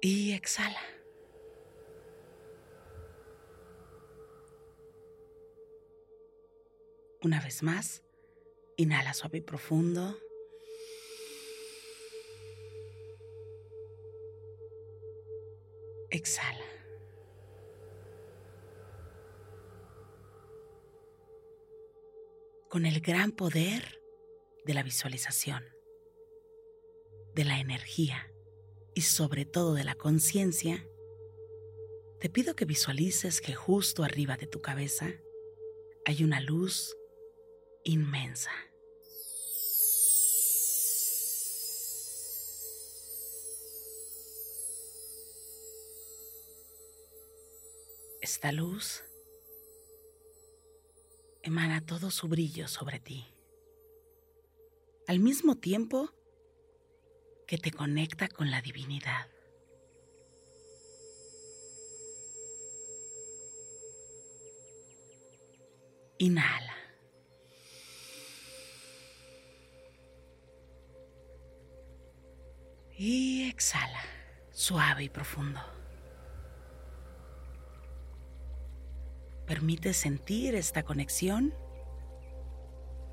Y exhala. Una vez más, inhala suave y profundo. Exhala. Con el gran poder de la visualización, de la energía y sobre todo de la conciencia, te pido que visualices que justo arriba de tu cabeza hay una luz inmensa. Esta luz emana todo su brillo sobre ti. Al mismo tiempo que te conecta con la divinidad. Inhala. Y exhala, suave y profundo. Permite sentir esta conexión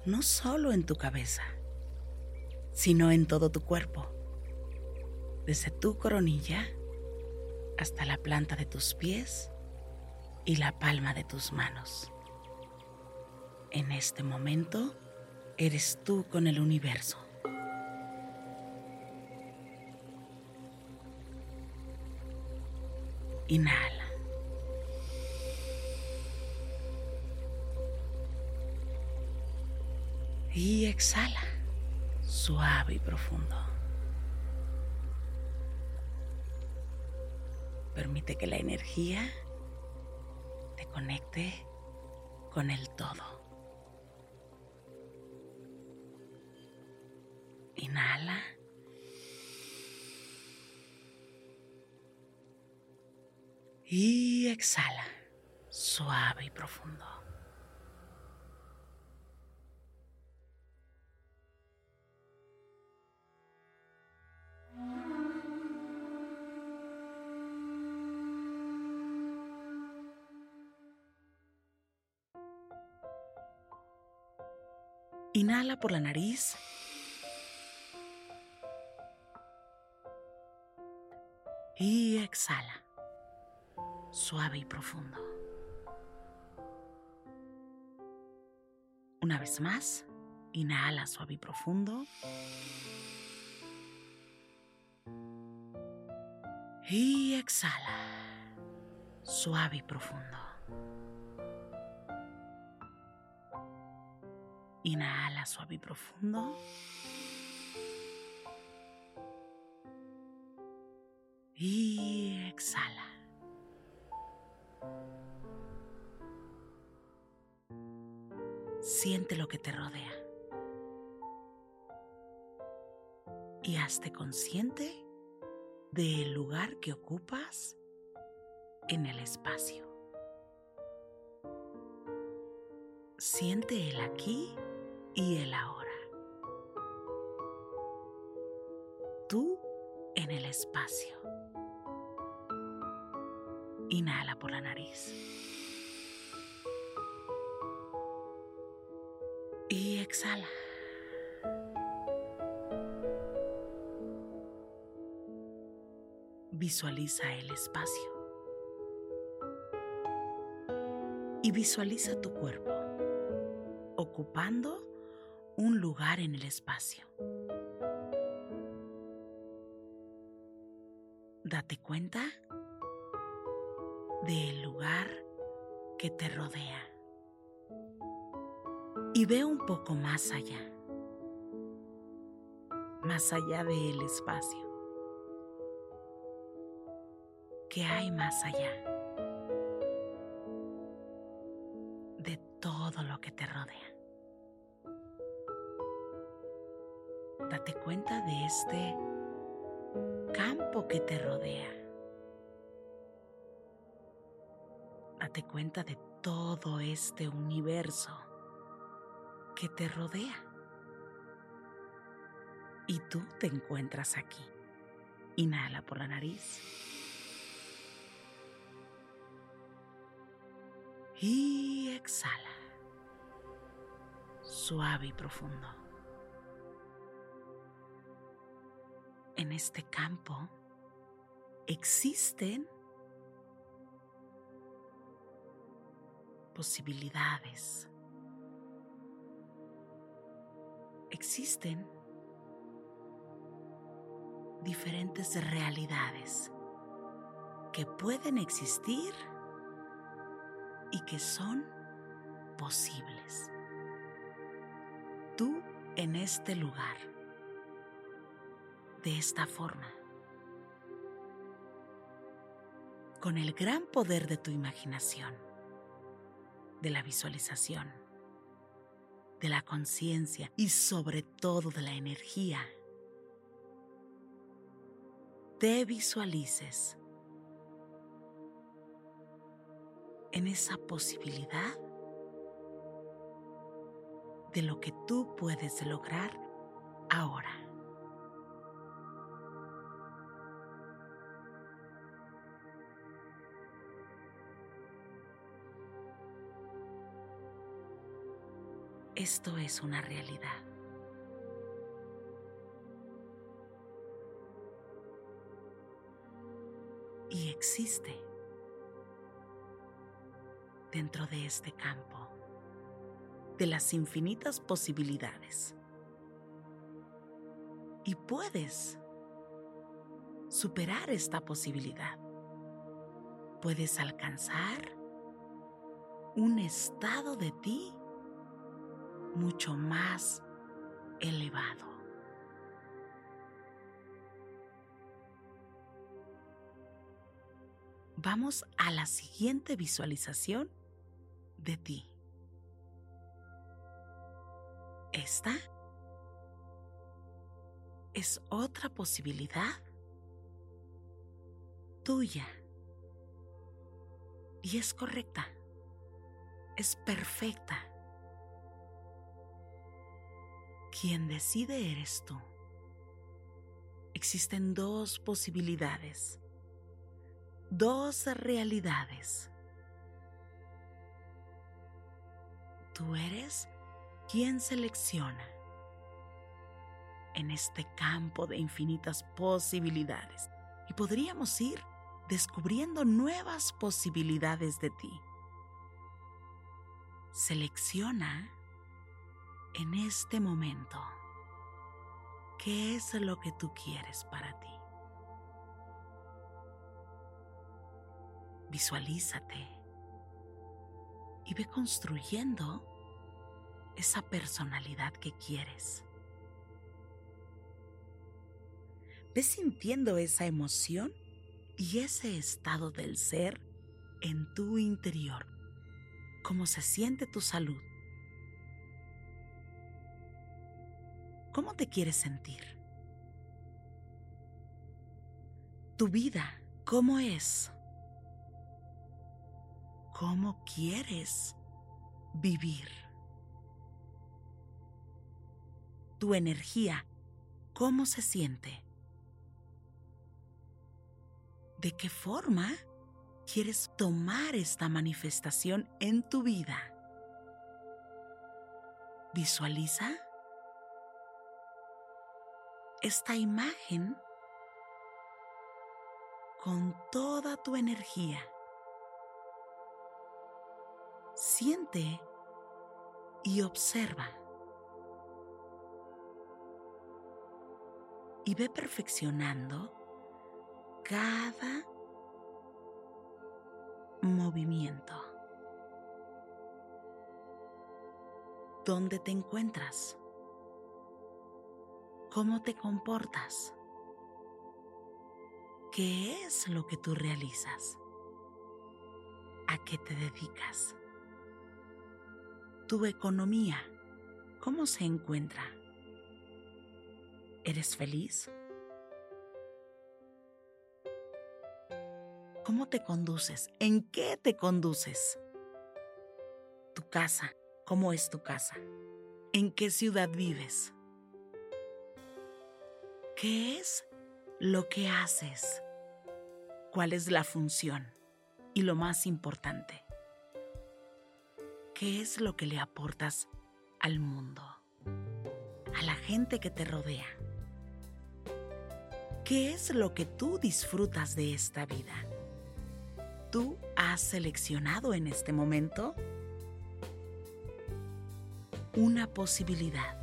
no solo en tu cabeza, sino en todo tu cuerpo desde tu coronilla hasta la planta de tus pies y la palma de tus manos. En este momento eres tú con el universo. Inhala. Y exhala, suave y profundo. Permite que la energía te conecte con el todo. Inhala. Y exhala, suave y profundo. Por la nariz. Y exhala, suave y profundo. Una vez más, inhala suave y profundo. Y exhala, suave y profundo. Inhala suave y profundo. Y exhala. Siente lo que te rodea. Y hazte consciente del lugar que ocupas en el espacio. Siente el aquí y el ahora. Tú en el espacio. Inhala por la nariz. Y exhala. Visualiza el espacio. Y visualiza tu cuerpo ocupando un lugar en el espacio. Date cuenta del lugar que te rodea y ve un poco más allá, más allá del espacio. ¿Qué hay más allá de todo lo que te rodea? Date cuenta de este campo que te rodea. Date cuenta de todo este universo que te rodea. Y tú te encuentras aquí. Inhala por la nariz. Y exhala. Suave y profundo. En este campo existen posibilidades. Existen diferentes realidades que pueden existir y que son posibles. Tú en este lugar, de esta forma, con el gran poder de tu imaginación, de la visualización, de la conciencia y sobre todo de la energía, te visualices en esa posibilidad de lo que tú puedes lograr ahora. Esto es una realidad. Y existe dentro de este campo, de las infinitas posibilidades. Y puedes superar esta posibilidad. Puedes alcanzar un estado de ti mucho más elevado. Vamos a la siguiente visualización de ti. Esta es otra posibilidad tuya. Y es correcta. Es perfecta. Quien decide eres tú. Existen dos posibilidades, dos realidades. Tú eres quien selecciona en este campo de infinitas posibilidades y podríamos ir descubriendo nuevas posibilidades de ti. Selecciona en este momento qué es lo que tú quieres para ti. Visualízate y ve construyendo esa personalidad que quieres. Ve sintiendo esa emoción y ese estado del ser en tu interior, cómo se siente tu salud. ¿Cómo te quieres sentir? Tu vida, ¿cómo es? cómo quieres vivir. Tu energía, ¿cómo se siente? ¿De qué forma quieres tomar esta manifestación en tu vida? Visualiza esta imagen con toda tu energía. Siente y observa. Y ve perfeccionando cada movimiento. ¿Dónde te encuentras? ¿Cómo te comportas? ¿Qué es lo que tú realizas? ¿A qué te dedicas? ¿Tu economía cómo se encuentra? ¿Eres feliz? ¿Cómo te conduces? ¿En qué te conduces? Tu casa, ¿cómo es tu casa? ¿En qué ciudad vives? ¿Qué es lo que haces? ¿Cuál es la función? Y lo más importante, ¿qué es lo que le aportas al mundo? A la gente que te rodea. ¿Qué es lo que tú disfrutas de esta vida? tú has seleccionado en este momento una posibilidad.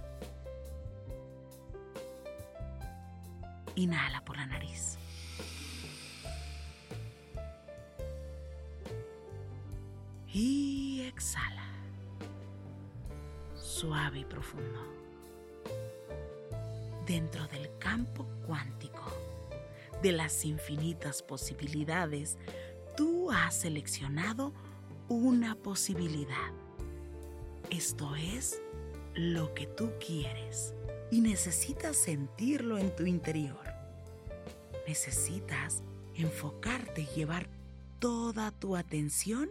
Inhala por la nariz. Y exhala. Suave y profundo. Dentro del campo cuántico de las infinitas posibilidades tú has seleccionado una posibilidad. Esto es lo que tú quieres y necesitas sentirlo en tu interior. Necesitas enfocarte y llevar toda tu atención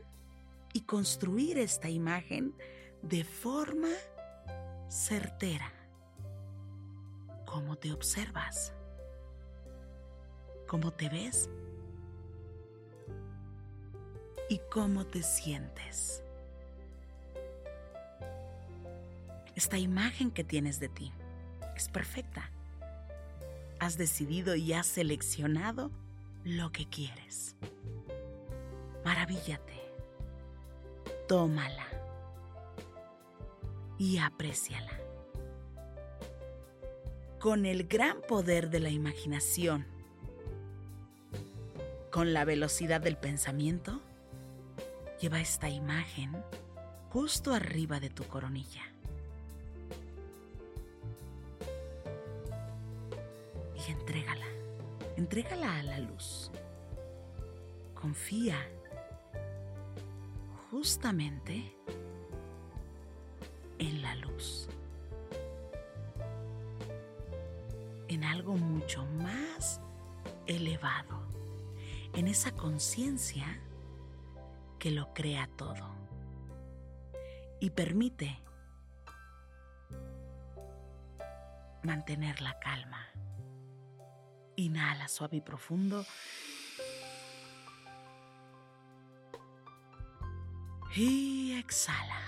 y construir esta imagen de forma certera. ¿Cómo te observas? ¿Cómo te ves? y cómo te sientes. Esta imagen que tienes de ti es perfecta. Has decidido y has seleccionado lo que quieres. Maravíllate. Tómala y apréciala. Con el gran poder de la imaginación, con la velocidad del pensamiento, Lleva esta imagen justo arriba de tu coronilla. Y entrégala, entrégala a la luz. Confía justamente en la luz. En algo mucho más elevado. En esa conciencia que lo crea todo y permite mantener la calma. Inhala suave y profundo. Y exhala.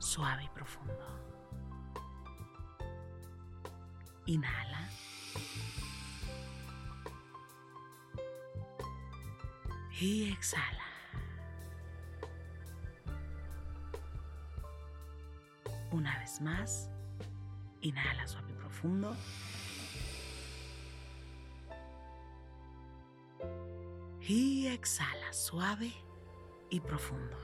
Suave y profundo. Inhala. y exhala. Una vez más, inhala suave y profundo. Y exhala suave y profundo.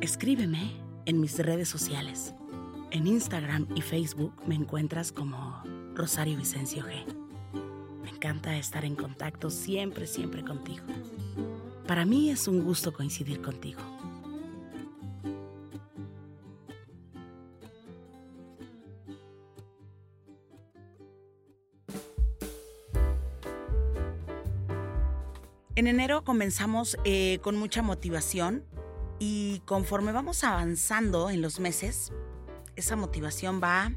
escríbeme en mis redes sociales. En Instagram y Facebook me encuentras como Rosario Vicencio G. Me encanta estar en contacto siempre, siempre contigo. Para mí es un gusto coincidir contigo. En enero comenzamos eh, con mucha motivación y conforme vamos avanzando en los meses, esa motivación va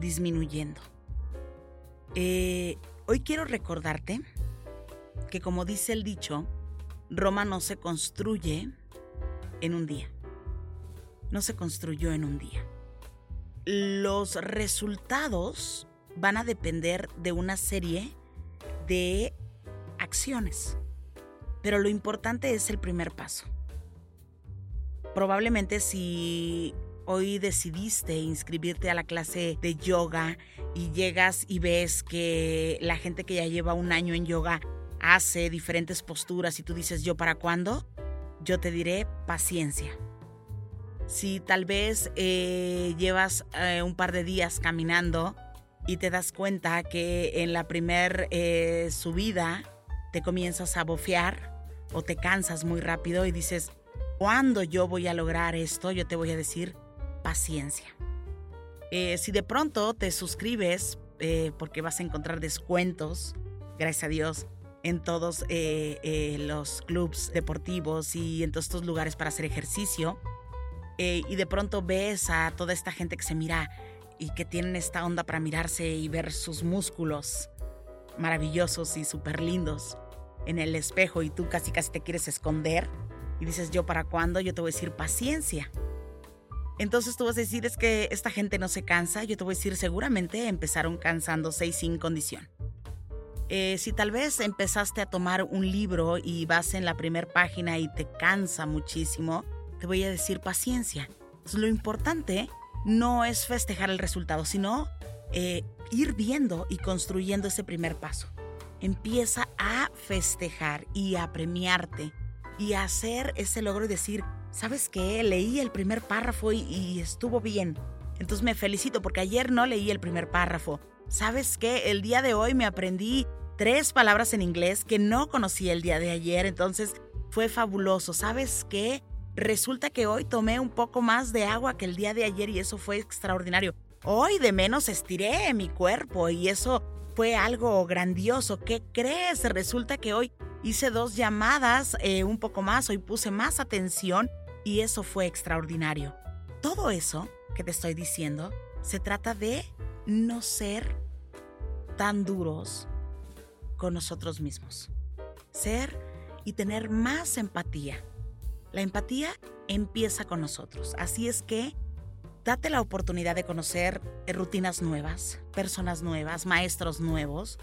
disminuyendo. Eh, hoy quiero recordarte que como dice el dicho, Roma no se construye en un día. No se construyó en un día. Los resultados van a depender de una serie de acciones. Pero lo importante es el primer paso. Probablemente si hoy decidiste inscribirte a la clase de yoga y llegas y ves que la gente que ya lleva un año en yoga hace diferentes posturas y tú dices yo para cuándo, yo te diré paciencia. Si tal vez eh, llevas eh, un par de días caminando y te das cuenta que en la primer eh, subida te comienzas a bofear, o te cansas muy rápido y dices, ¿cuándo yo voy a lograr esto? Yo te voy a decir, paciencia. Eh, si de pronto te suscribes, eh, porque vas a encontrar descuentos, gracias a Dios, en todos eh, los clubs deportivos y en todos estos lugares para hacer ejercicio, y de pronto ves a toda esta gente que se mira y que tienen esta onda para mirarse y ver sus músculos maravillosos y súper lindos en el espejo y tú casi casi te quieres esconder y dices yo para cuándo, yo te voy a decir paciencia. Entonces tú vas a decir es que esta gente no se cansa, yo te voy a decir seguramente empezaron cansándose y sin condición. Eh, si tal vez empezaste a tomar un libro y vas en la primera página y te cansa muchísimo, te voy a decir paciencia. lo importante no es festejar el resultado, sino eh, ir viendo y construyendo ese primer paso empieza a festejar y a premiarte y hacer ese logro y decir, ¿sabes qué? Leí el primer párrafo y, estuvo bien. Entonces me felicito porque ayer no leí el primer párrafo. ¿Sabes qué? El día de hoy me aprendí tres palabras en inglés que no conocía el día de ayer, entonces fue fabuloso. ¿Sabes qué? Resulta que hoy tomé un poco más de agua que el día de ayer y eso fue extraordinario. Hoy de menos estiré mi cuerpo y eso fue algo grandioso. ¿Qué crees? Resulta que hoy hice dos llamadas, eh, un poco más, hoy puse más atención y eso fue extraordinario. Todo eso que te estoy diciendo se trata de no ser tan duros con nosotros mismos. Ser y tener más empatía. La empatía empieza con nosotros. Así es que Date la oportunidad de conocer rutinas nuevas, personas nuevas, maestros nuevos.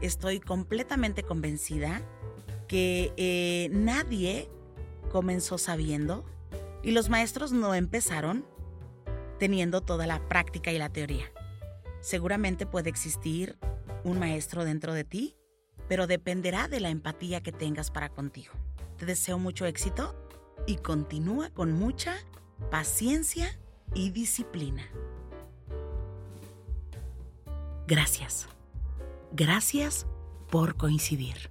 Estoy completamente convencida que eh, nadie comenzó sabiendo y los maestros no empezaron teniendo toda la práctica y la teoría. Seguramente puede existir un maestro dentro de ti, pero dependerá de la empatía que tengas para contigo. Te deseo mucho éxito y continúa con mucha paciencia y disciplina. Gracias. Gracias por coincidir.